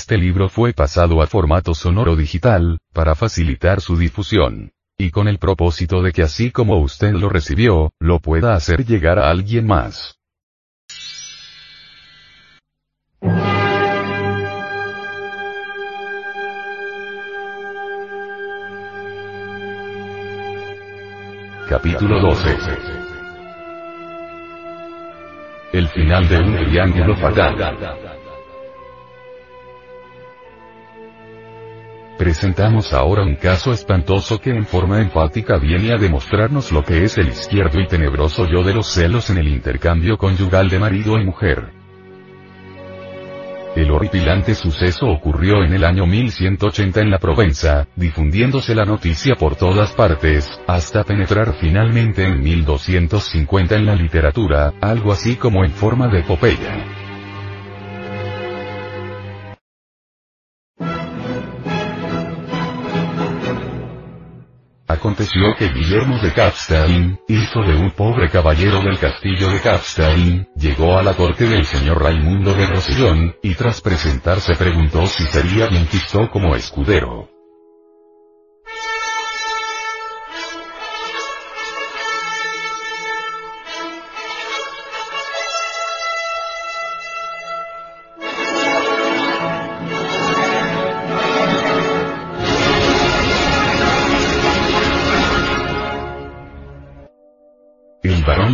Este libro fue pasado a formato sonoro digital, para facilitar su difusión. Y con el propósito de que así como usted lo recibió, lo pueda hacer llegar a alguien más. Capítulo 12 El final de un triángulo fatal. Presentamos ahora un caso espantoso que en forma enfática viene a demostrarnos lo que es el izquierdo y tenebroso yo de los celos en el intercambio conyugal de marido y mujer. El horripilante suceso ocurrió en el año 1180 en la Provenza, difundiéndose la noticia por todas partes, hasta penetrar finalmente en 1250 en la literatura, algo así como en forma de epopeya. Aconteció que Guillermo de Capstein, hijo de un pobre caballero del castillo de Capstein, llegó a la corte del señor Raimundo de Rosellón, y tras presentarse preguntó si sería bien quisto como escudero.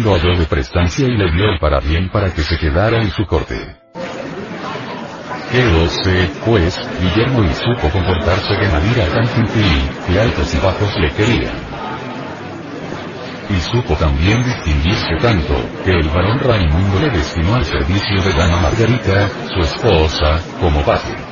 Lo habló de prestancia y le dio el para bien para que se quedara en su corte. Quedóse, pues, Guillermo y supo comportarse de manera tan gentil, que altos y bajos le querían. Y supo también distinguirse tanto, que el varón Raimundo le destinó al servicio de Dama Margarita, su esposa, como padre.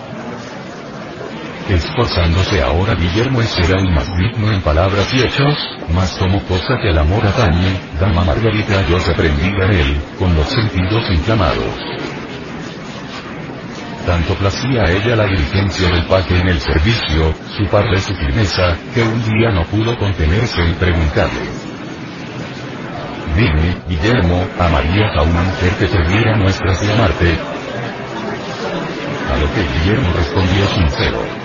Esforzándose ahora Guillermo en ser aún más digno en palabras y hechos, más como cosa que el amor atañe, dama Margarita yo reprendida en él, con los sentidos inflamados. Tanto placía a ella la diligencia del paje en el servicio, su par su firmeza, que un día no pudo contenerse en preguntarle. Dime, Guillermo, ¿amarías a una mujer que perdiera muestras de amarte? A lo que Guillermo respondió sincero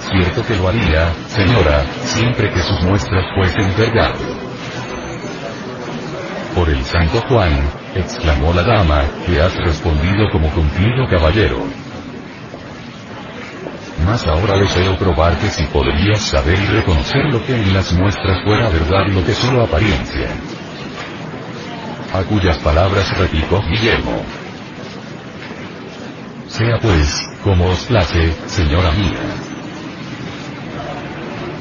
cierto que lo haría, señora, siempre que sus muestras fuesen verdad. Por el Santo Juan, exclamó la dama, que has respondido como cumplido caballero. Mas ahora deseo probar que si podrías saber y reconocer lo que en las muestras fuera verdad lo que solo apariencia. A cuyas palabras replicó Guillermo. Sea pues, como os place, señora mía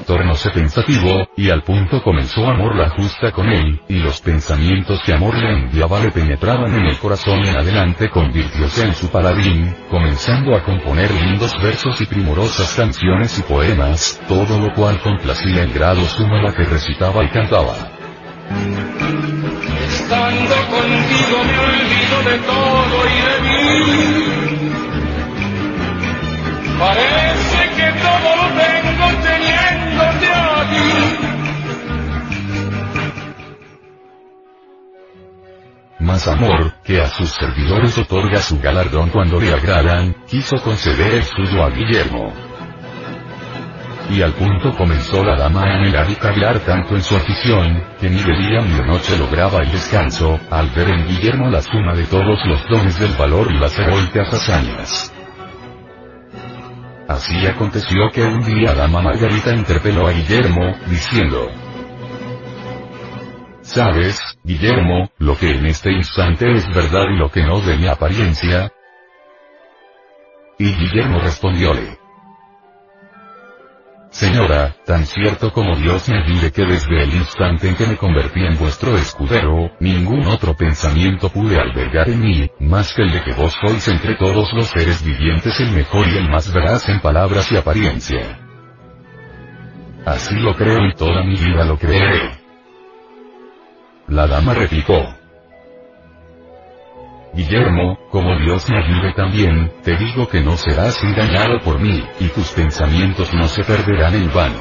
tornóse pensativo, y al punto comenzó amor la justa con él, y los pensamientos que amor le enviaba le penetraban en el corazón en adelante convirtióse en su paladín, comenzando a componer lindos versos y primorosas canciones y poemas, todo lo cual complacía en grado sumo la que recitaba y cantaba. Estando contigo me olvido de todo y de mí. Parece que todo lo más amor, que a sus servidores otorga su galardón cuando le agradan, quiso conceder el suyo a Guillermo. Y al punto comenzó la dama a anhelar y cavilar tanto en su afición, que ni de día ni de noche lograba el descanso, al ver en Guillermo la suma de todos los dones del valor y las heroicas hazañas. Así aconteció que un día dama Margarita interpeló a Guillermo, diciendo, ¿Sabes, Guillermo, lo que en este instante es verdad y lo que no de mi apariencia? Y Guillermo respondióle. Señora, tan cierto como Dios me vive que desde el instante en que me convertí en vuestro escudero, ningún otro pensamiento pude albergar en mí, más que el de que vos sois entre todos los seres vivientes el mejor y el más veraz en palabras y apariencia. Así lo creo y toda mi vida lo creeré. La dama replicó. Guillermo, como Dios me ayude también, te digo que no serás engañado por mí, y tus pensamientos no se perderán en vano.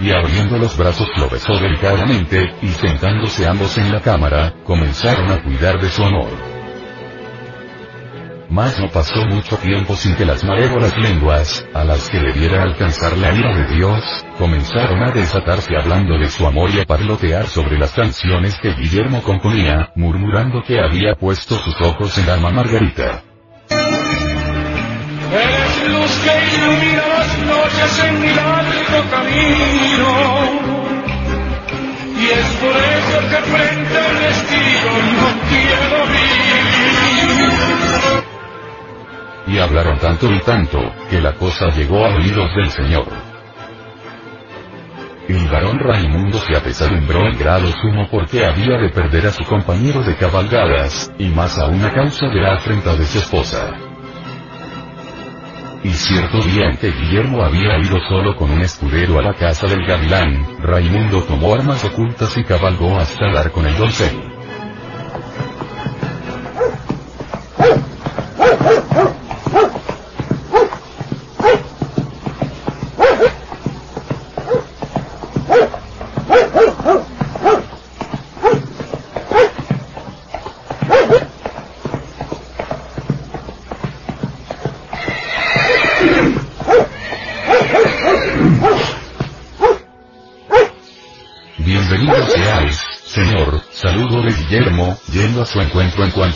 Y abriendo los brazos lo besó delicadamente, y sentándose ambos en la cámara, comenzaron a cuidar de su amor. Mas no pasó mucho tiempo sin que las malévolas lenguas, a las que debiera alcanzar la ira de Dios, comenzaron a desatarse hablando de su amor y a parlotear sobre las canciones que Guillermo componía, murmurando que había puesto sus ojos en alma Margarita. Eres luz que ilumina las noches en mi largo camino. Y es por eso que frente al destino no quiero vivir y hablaron tanto y tanto, que la cosa llegó a oídos del Señor. El varón Raimundo se apesadumbró en grado sumo porque había de perder a su compañero de cabalgadas, y más aún a causa de la afrenta de su esposa. Y cierto día en que Guillermo había ido solo con un escudero a la casa del gavilán, Raimundo tomó armas ocultas y cabalgó hasta dar con el doncel.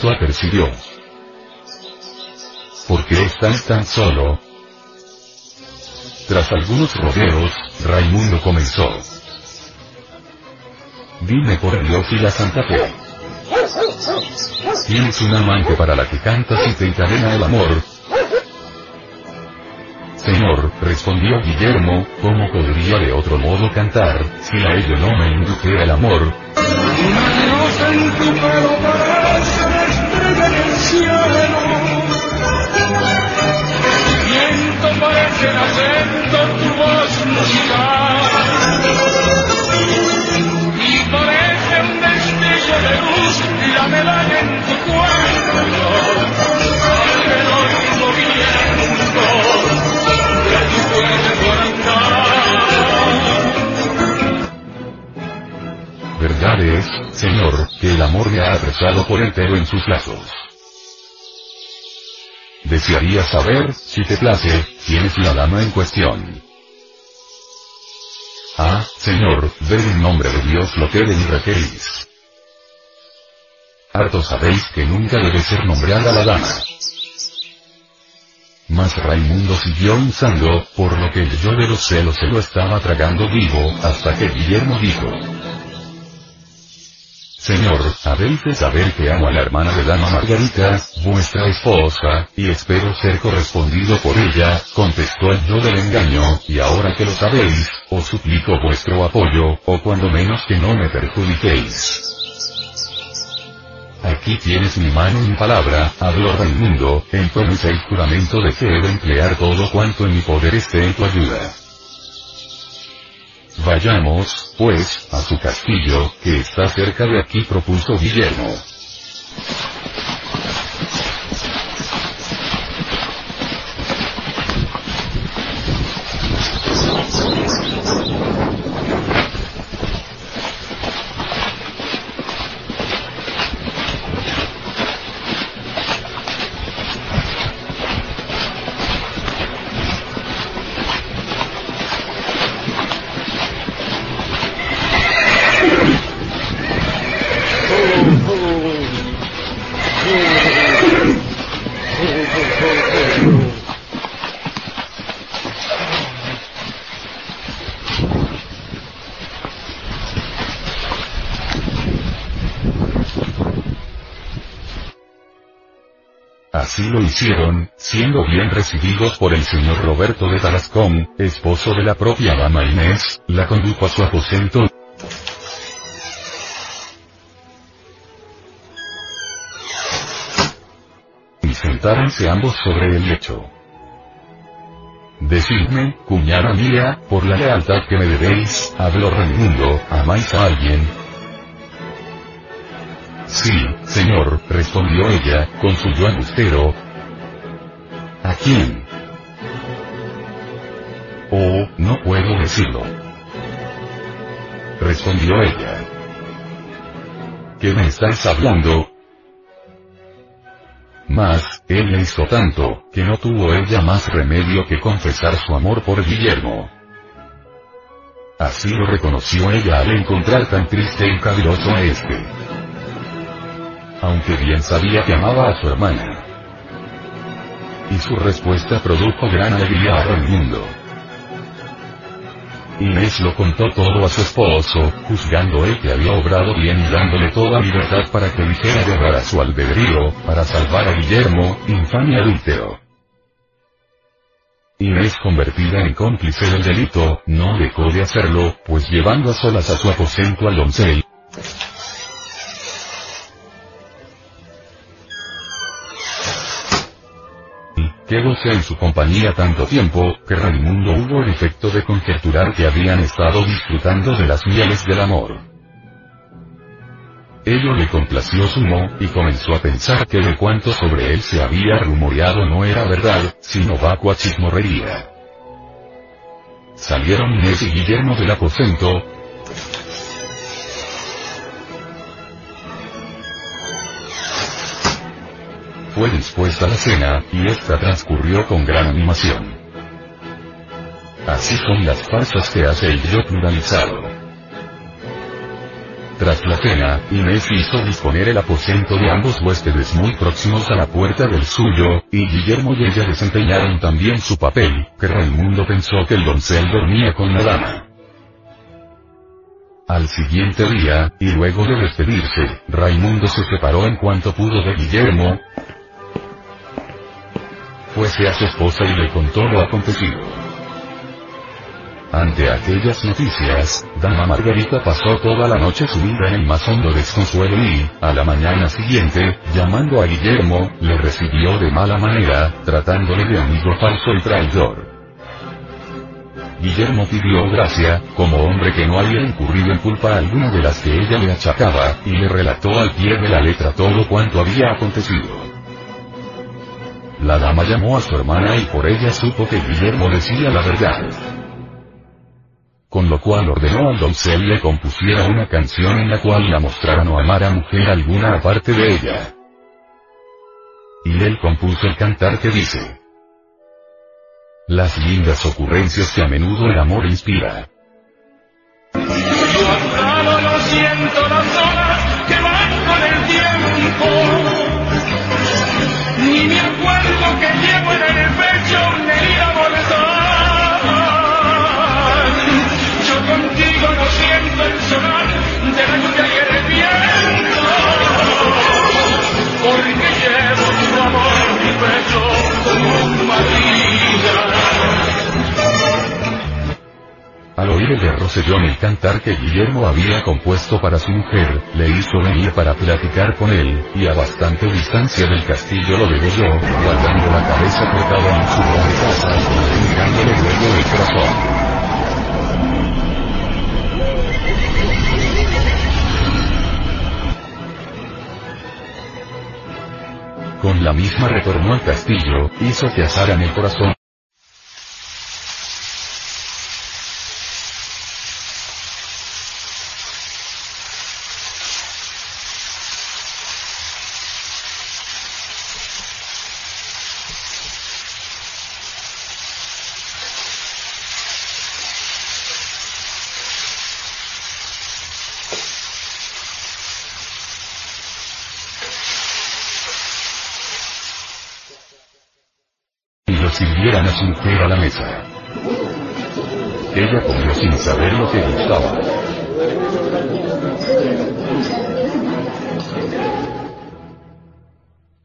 Apercibió. ¿Por qué estás tan solo? Tras algunos rodeos, Raimundo comenzó. Dime por Dios y la Santa Fe. ¿Tienes un amante para la que cantas y te encadena el amor? Señor, respondió Guillermo, ¿cómo podría de otro modo cantar, si a ello no me indujera el amor? en tu pelo parece cielo. Viento parece el acento tu voz musical. Y parece un destello de luz la medalla en tu cuerpo. Tu movimiento de tu. Verdad es, Señor, que el amor me ha apresado por entero en sus lazos. Desearía saber, si te place, quién es la dama en cuestión. Ah, Señor, ver en nombre de Dios lo que de mí. Harto sabéis que nunca debe ser nombrada la dama. Mas Raimundo siguió insando, por lo que el yo de los celos se lo estaba tragando vivo, hasta que Guillermo dijo, Señor, habéis de saber que amo a la hermana de Dama Margarita, vuestra esposa, y espero ser correspondido por ella, contestó el yo del engaño, y ahora que lo sabéis, os suplico vuestro apoyo, o cuando menos que no me perjudiquéis. Aquí tienes mi mano y mi palabra, habló Raimundo, en promesa y juramento de que he de emplear todo cuanto en mi poder esté en tu ayuda. Vayamos, pues, a su castillo, que está cerca de aquí, propuso Guillermo. Así lo hicieron, siendo bien recibidos por el señor Roberto de Talascón, esposo de la propia dama Inés, la condujo a su aposento. Y sentáronse ambos sobre el lecho. Decidme, cuñada mía, por la lealtad que me debéis, habló Raimundo, ¿amáis a alguien? Sí, señor, respondió ella, con su yo. ¿A quién? Oh, no puedo decirlo. Respondió ella. ¿Qué me estás hablando? Mas, él le hizo tanto, que no tuvo ella más remedio que confesar su amor por Guillermo. Así lo reconoció ella al encontrar tan triste y caviloso a este. Aunque bien sabía que amaba a su hermana. Y su respuesta produjo gran alegría a Raimundo. Inés lo contó todo a su esposo, juzgando él que había obrado bien y dándole toda libertad para que dijera guerra a su albedrío, para salvar a Guillermo, infame adúltero. Inés convertida en cómplice del delito, no dejó de hacerlo, pues llevando a solas a su aposento al doncel, En su compañía tanto tiempo, que Raimundo hubo el efecto de conjeturar que habían estado disfrutando de las mieles del amor. Ello le complació sumo, y comenzó a pensar que de cuanto sobre él se había rumoreado no era verdad, sino vacua chismorrería. Salieron Inés y Guillermo del aposento, fue dispuesta la cena, y esta transcurrió con gran animación. Así son las farsas que hace el yo pluralizado. Tras la cena, Inés hizo disponer el aposento de ambos huéspedes muy próximos a la puerta del suyo, y Guillermo y ella desempeñaron también su papel, que Raimundo pensó que el doncel dormía con la dama. Al siguiente día, y luego de despedirse, Raimundo se separó en cuanto pudo de Guillermo, fuese a su esposa y le contó lo acontecido. Ante aquellas noticias, Dama Margarita pasó toda la noche subida en el más hondo desconsuelo y, a la mañana siguiente, llamando a Guillermo, le recibió de mala manera, tratándole de amigo falso y traidor. Guillermo pidió gracia, como hombre que no había incurrido en culpa alguna de las que ella le achacaba, y le relató al pie de la letra todo cuanto había acontecido. La dama llamó a su hermana y por ella supo que Guillermo decía la verdad. Con lo cual ordenó al doncel le compusiera una canción en la cual la mostrara no amar a mujer alguna aparte de ella. Y él compuso el cantar que dice. Las lindas ocurrencias que a menudo el amor inspira. Rosellón el cantar que Guillermo había compuesto para su mujer, le hizo venir para platicar con él, y a bastante distancia del castillo lo degolló, guardando la cabeza cortada en su de casa, mirándole luego el corazón. Con la misma retornó al castillo, hizo que asaran el corazón, a la mesa. Ella comió sin saber lo que gustaba.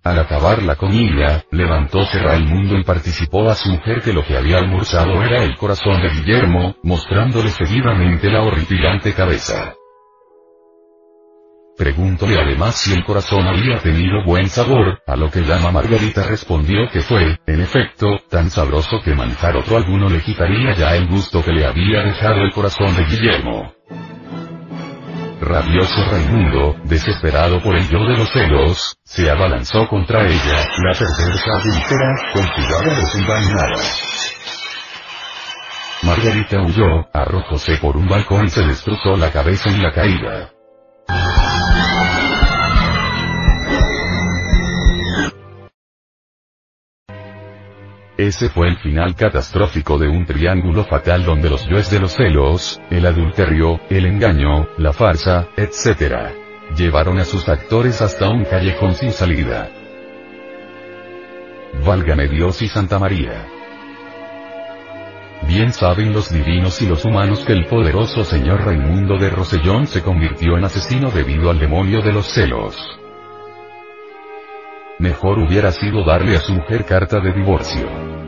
Al acabar la comida, levantóse Raimundo y participó a su mujer que lo que había almorzado era el corazón de Guillermo, mostrándole seguidamente la horripilante cabeza. Pregúntole además si el corazón había tenido buen sabor, a lo que llama Margarita respondió que fue, en efecto, tan sabroso que manjar otro alguno le quitaría ya el gusto que le había dejado el corazón de Guillermo. Rabioso Raimundo, desesperado por el yo de los celos, se abalanzó contra ella, la perversa adúltera, con cigarra desenvainada. Margarita huyó, arrojóse por un balcón y se destrozó la cabeza en la caída. Ese fue el final catastrófico de un triángulo fatal donde los yoes de los celos, el adulterio, el engaño, la farsa, etc. Llevaron a sus actores hasta un callejón sin salida. Válgame Dios y Santa María. Bien saben los divinos y los humanos que el poderoso señor Raimundo de Rosellón se convirtió en asesino debido al demonio de los celos. Mejor hubiera sido darle a su mujer carta de divorcio.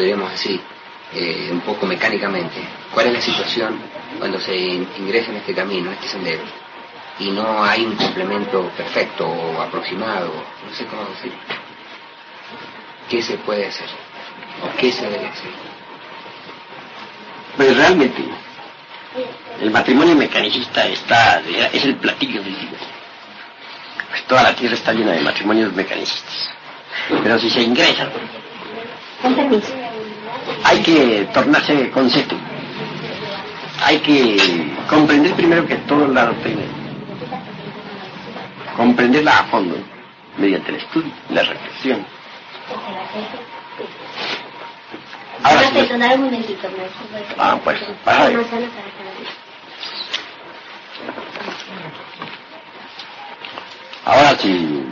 Diríamos así, eh, un poco mecánicamente, ¿cuál es la situación cuando se in- ingresa en este camino, en este sendero? Y no hay un complemento perfecto o aproximado, no sé cómo decir. ¿Qué se puede hacer? ¿O qué se debe hacer? Pues realmente, el matrimonio mecanicista está, es el platillo del día. Pues toda la tierra está llena de matrimonios mecanicistas. Pero si se ingresan, Con permiso. Hay que tornarse concepto. Hay que comprender primero que todo la doctrina. Comprenderla a fondo, mediante el estudio, la reflexión. Ahora sí. Ah, pues, para ahí. Ahora si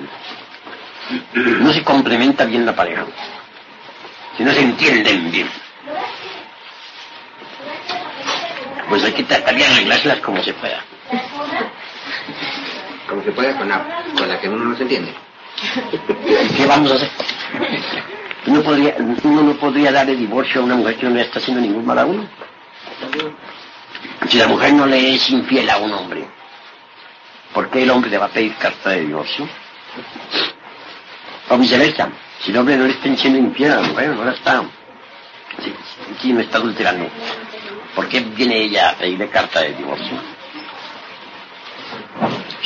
no se complementa bien la pareja, si no se entienden bien, pues hay que tratar de arreglárselas como se pueda. Como se puede con la, con la que uno no se entiende. ¿Y qué vamos a hacer? Uno, podría, uno no podría darle divorcio a una mujer que no le está haciendo ningún mal a uno. Si la mujer no le es infiel a un hombre, ¿por qué el hombre le va a pedir carta de divorcio? O viceversa, si el hombre no le está siendo infiel a la mujer, no la está. Si, si no está adulterando, ¿por qué viene ella a pedirle carta de divorcio?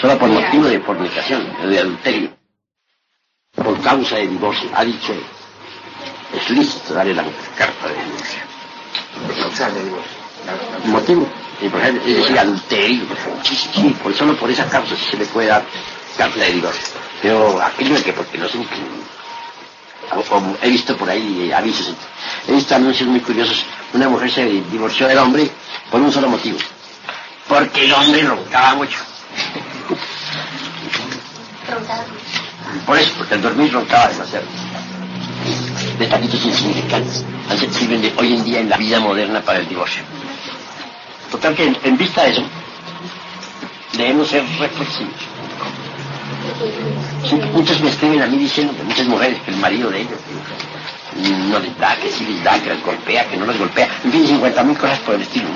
Solo por motivo de fornicación, de adulterio por causa de divorcio. Ha dicho, es lícito darle la carta de divorcio. Por causar de divorcio. Motivo, y por ejemplo, es decir, adulterio. Sí, sí, sí, por, solo por esa causa se le puede dar carta de divorcio. Pero aquello de que porque no sé, o- o he visto por ahí eh, avisos, he visto anuncios muy curiosos, una mujer se divorció del hombre por un solo motivo. Porque el hombre roncaba mucho. Roncaba. Por eso, porque al dormir roncaba demasiado. Detallitos insignificantes. Así sirven de hoy en día en la vida moderna para el divorcio. Total que en, en vista de eso, debemos ser reflexivos. Muchos me escriben a mí diciendo que muchas mujeres, que el marido de ellos no les da, que sí les da, que las golpea, que no las golpea. En fin, 50 mil cosas por el estilo.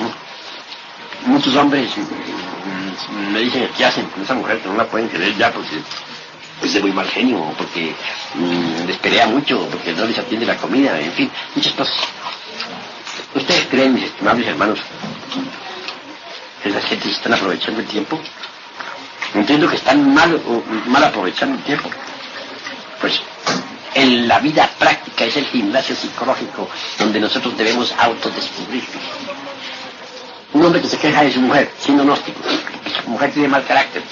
Muchos hombres mm, me dicen qué hacen con esa mujer que no la pueden querer ya porque es de muy mal genio, porque mm, les pelea mucho, porque no les atiende la comida, en fin, muchas cosas. ¿Ustedes creen, mis estimables hermanos, que las gentes están aprovechando el tiempo? Entiendo que están mal, mal aprovechando el tiempo. Pues en la vida práctica es el gimnasio psicológico donde nosotros debemos autodescubrirnos. Un hombre que se queja de su mujer, siendo gnóstico, que su mujer tiene mal carácter,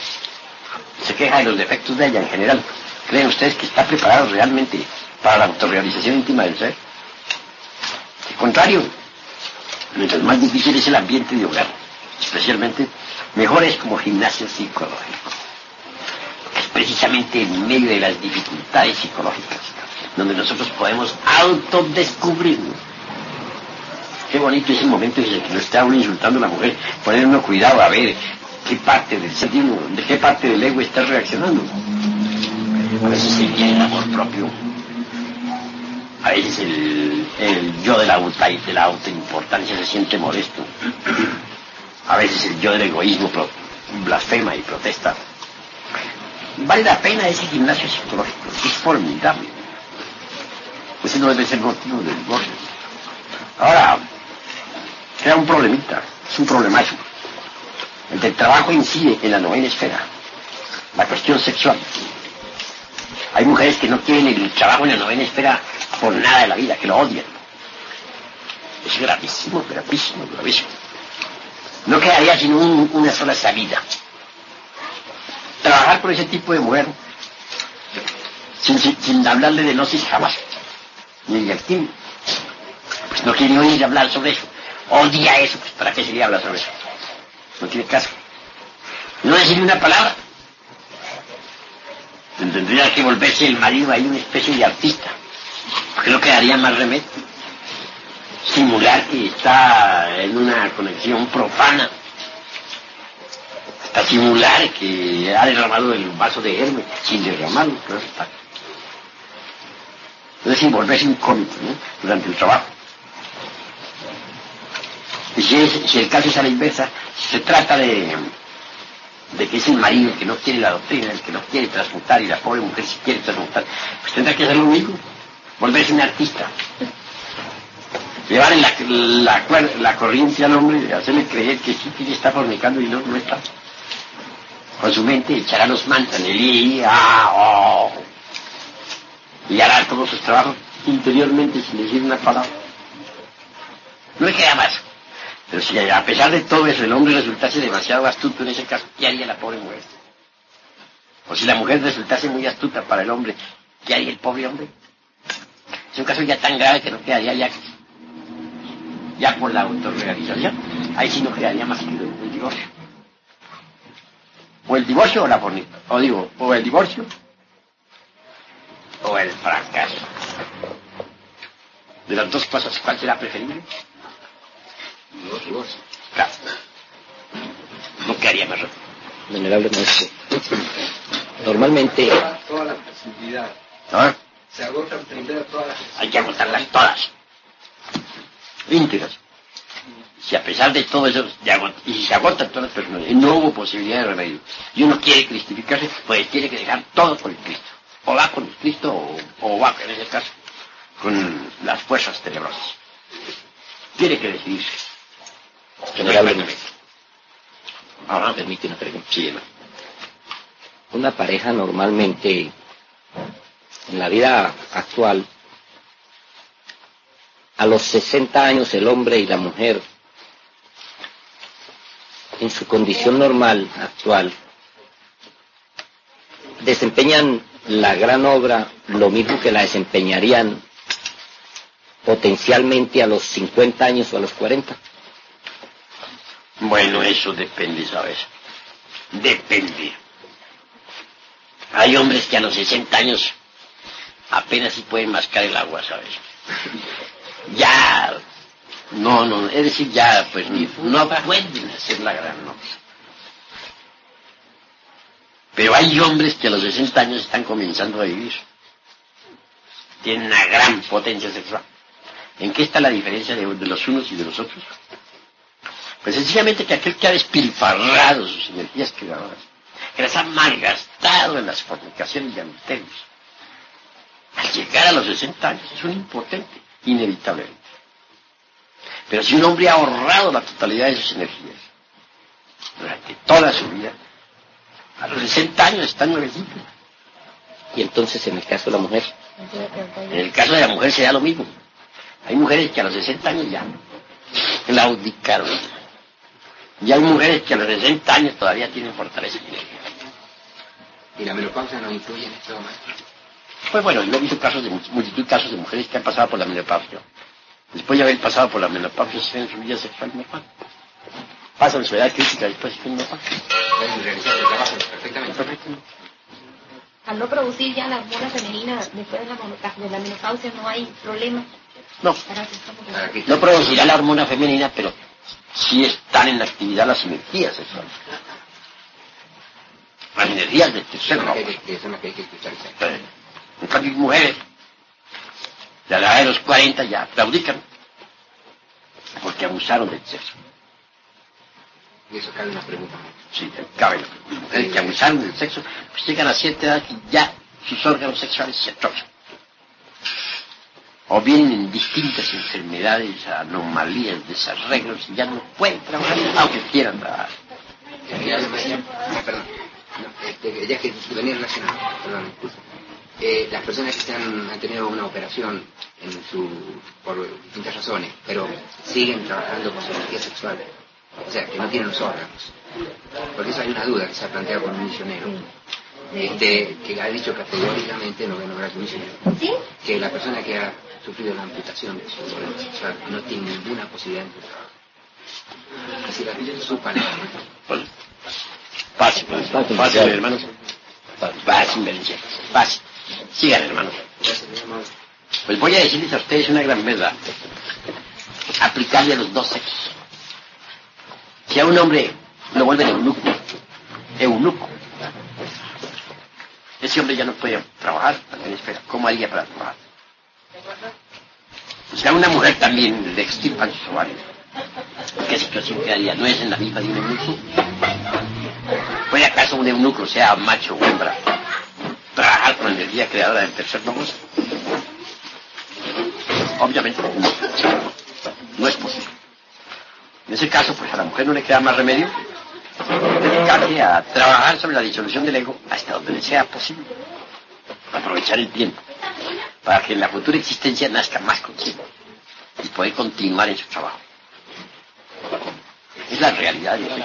se queja de los defectos de ella en general. ¿Creen ustedes que está preparado realmente para la autorrealización íntima del ser? Al contrario, mientras más difícil es el ambiente de hogar, especialmente, mejor es como gimnasio psicológico. Es precisamente en medio de las dificultades psicológicas donde nosotros podemos autodescubrirnos. Qué bonito es el momento en el que no está uno insultando a la mujer, poner uno cuidado a ver qué parte del ser de qué parte del ego está reaccionando. A veces sería el amor propio. A veces el, yo de la autoimportancia se siente molesto. A veces el yo del egoísmo blasfema y protesta. Vale la pena ese gimnasio psicológico, es formidable. Ese no debe ser motivo de divorcio. Ahora, queda un problemita, es un problemazo. El del trabajo incide en la novena esfera, la cuestión sexual. Hay mujeres que no quieren el trabajo en la novena esfera por nada de la vida, que lo odian. Es gravísimo, gravísimo, gravísimo. No quedaría sino un- una sola salida. Trabajar con ese tipo de mujer, sin, sin- sin hablarle de gnosis jamás, ni de activo. Pues no quiere oír hablar sobre eso. Odia eso, pues ¿para qué sería hablar sobre eso? No tiene caso. No decirle una palabra. Tendría que volverse el marido ahí una especie de artista. Porque no quedaría más remedio. Simular que está en una conexión profana. Hasta simular que ha derramado el vaso de Hermes sin derramarlo. Claro está. Es decir, volverse un cómico ¿no? durante el trabajo. Y si, si el caso es a la inversa, si se trata de, de que es el marido el que no quiere la doctrina, el que no quiere transmutar y la pobre mujer si quiere transmutar, pues tendrá que hacer lo mismo, volverse un artista. Llevar en la, la, la corriente al hombre, hacerle creer que sí, que está fornicando y no, no está. Con su mente echará los mantras, el i, a, o, y hará todos sus trabajos interiormente sin decir una palabra. No le queda más. Pero si a pesar de todo eso el hombre resultase demasiado astuto en ese caso, ¿qué haría la pobre mujer? O si la mujer resultase muy astuta para el hombre, ¿qué haría el pobre hombre? Es un caso ya tan grave que no quedaría ya, ya por la autorrealización. Ahí sí no quedaría más que el divorcio. O el divorcio o la fornica. O digo, o el divorcio o el fracaso. De las dos cosas, ¿cuál será preferible? Divorcio. Claro. No quedaría más. Venerable maestro. Normalmente, Todas las posibilidades. ¿No? Se agotan primero todas las Hay que agotarlas todas. Íntegras. Si a pesar de todo eso, y si se agotan todas las personas, y no hubo posibilidad de remedio, y uno quiere cristificarse, pues tiene que dejar todo por el Cristo. O va con el Cristo, o, o va, en ese caso, con las fuerzas tenebrosas. Tiene que decidirse. Frecuentemente. Ahora, permite una pregunta. sí, hermano. Una pareja normalmente, en la vida actual, a los 60 años el hombre y la mujer, en su condición normal actual, desempeñan la gran obra lo mismo que la desempeñarían potencialmente a los 50 años o a los 40. Bueno, eso depende, ¿sabes? Depende. Hay hombres que a los 60 años apenas si pueden mascar el agua, ¿sabes? Ya, no, no, es decir, ya, pues, no pueden hacer la gran obra. Pero hay hombres que a los 60 años están comenzando a vivir. Tienen una gran potencia sexual. ¿En qué está la diferencia de, de los unos y de los otros? Pues sencillamente que aquel que ha despilfarrado sus energías creadoras, que las ha malgastado en las fornicaciones y adulterios, al llegar a los 60 años es un impotente, inevitablemente. Pero si un hombre ha ahorrado la totalidad de sus energías durante toda su vida, a los 60 años está nuevecito. Y entonces, en el caso de la mujer, En el caso de la mujer se da lo mismo. Hay mujeres que a los 60 años ya claudicaron. Y hay mujeres que a los 60 años todavía tienen fortaleza y energía. ¿Y la menopausia no influye en esto, maestro? Pues bueno, yo he visto casos de mu- multitud de casos de mujeres que han pasado por la menopausia. Después de haber pasado por la menopausia, se ven su vida sexual normal. Pasan su edad crítica después de normal. Pueden realizar el trabajo perfectamente. Perfectamente. Al no producir ya la hormona femenina después de la, de la menopausia no hay problema No, no producirá la hormona femenina, pero sí están en actividad las energías sexuales. Las energías del tercer que rojo. que, que son las que hay que escuchar. En cambio, mujeres, de la edad de los 40 ya claudican, porque abusaron del sexo. Y eso cabe una pregunta. Sí, cabe. Las mujeres que abusaron del sexo, pues llegan a cierta edad y ya sus órganos sexuales se atrofian. O vienen en distintas enfermedades, anomalías, desarreglos, y ya no pueden trabajar, aunque quieran trabajar. Ya, ya, ya, perdón. No, este, ya que venía relacionado, perdón. Eh, las personas que se han, han tenido una operación en su, por distintas razones, pero siguen trabajando con su energía sexual, o sea, que no tienen los órganos. Porque eso hay una duda que se ha planteado por un misionero, este, que ha dicho categóricamente, no voy a nombrar su misionero, ¿Sí? que la persona que ha sufrido la amputación de su órgano sexual no tiene ninguna posibilidad de trabajo. Es decir, su palabra. Fácil, fácil, hermanos. Fácil, Belice, fácil. Sigan, hermanos. Pues voy a decirles a ustedes una gran verdad. Aplicarle a los dos sexos. Si a un hombre lo vuelven eunuco, eunuco, ese hombre ya no puede trabajar. ¿Cómo haría para trabajar? Sea, a una mujer también le extirpan sus ovarios. ¿Qué situación quedaría? ¿No es en la misma de un eunuco? ¿Puede acaso un eunuco, sea macho o hembra, con la energía creadora del tercer nomos? Obviamente no. Es posible. En ese caso, pues a la mujer no le queda más remedio dedicarse a trabajar sobre la disolución del ego hasta donde le sea posible. Aprovechar el tiempo para que en la futura existencia nazca más consciente y poder continuar en su trabajo. Es la realidad de hoy.